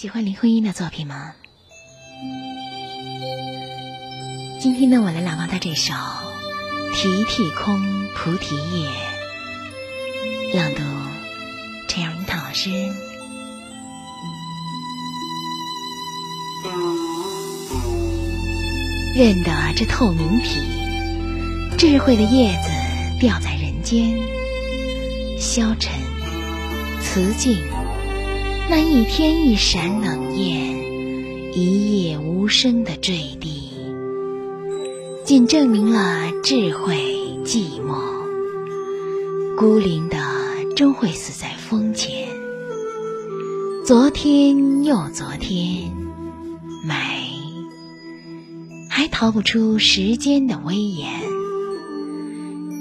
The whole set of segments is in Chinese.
喜欢林徽因的作品吗？今天呢，我来朗读他这首《提涕空菩提叶》，朗读陈瑶云涛老师。认得这透明体，智慧的叶子掉在人间，消沉、瓷静。那一天一闪冷艳，一夜无声的坠地，仅证明了智慧寂寞，孤零的终会死在风前。昨天又昨天，美还逃不出时间的威严。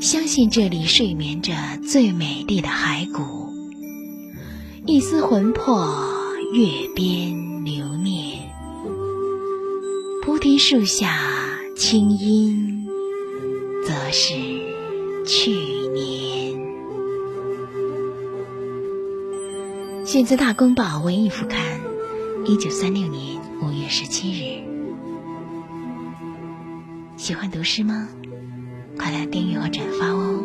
相信这里睡眠着最美丽的骸骨。一丝魂魄，月边留念。菩提树下清音，则是去年。选自《大公报》文艺副刊，一九三六年五月十七日。喜欢读诗吗？快来订阅和转发哦！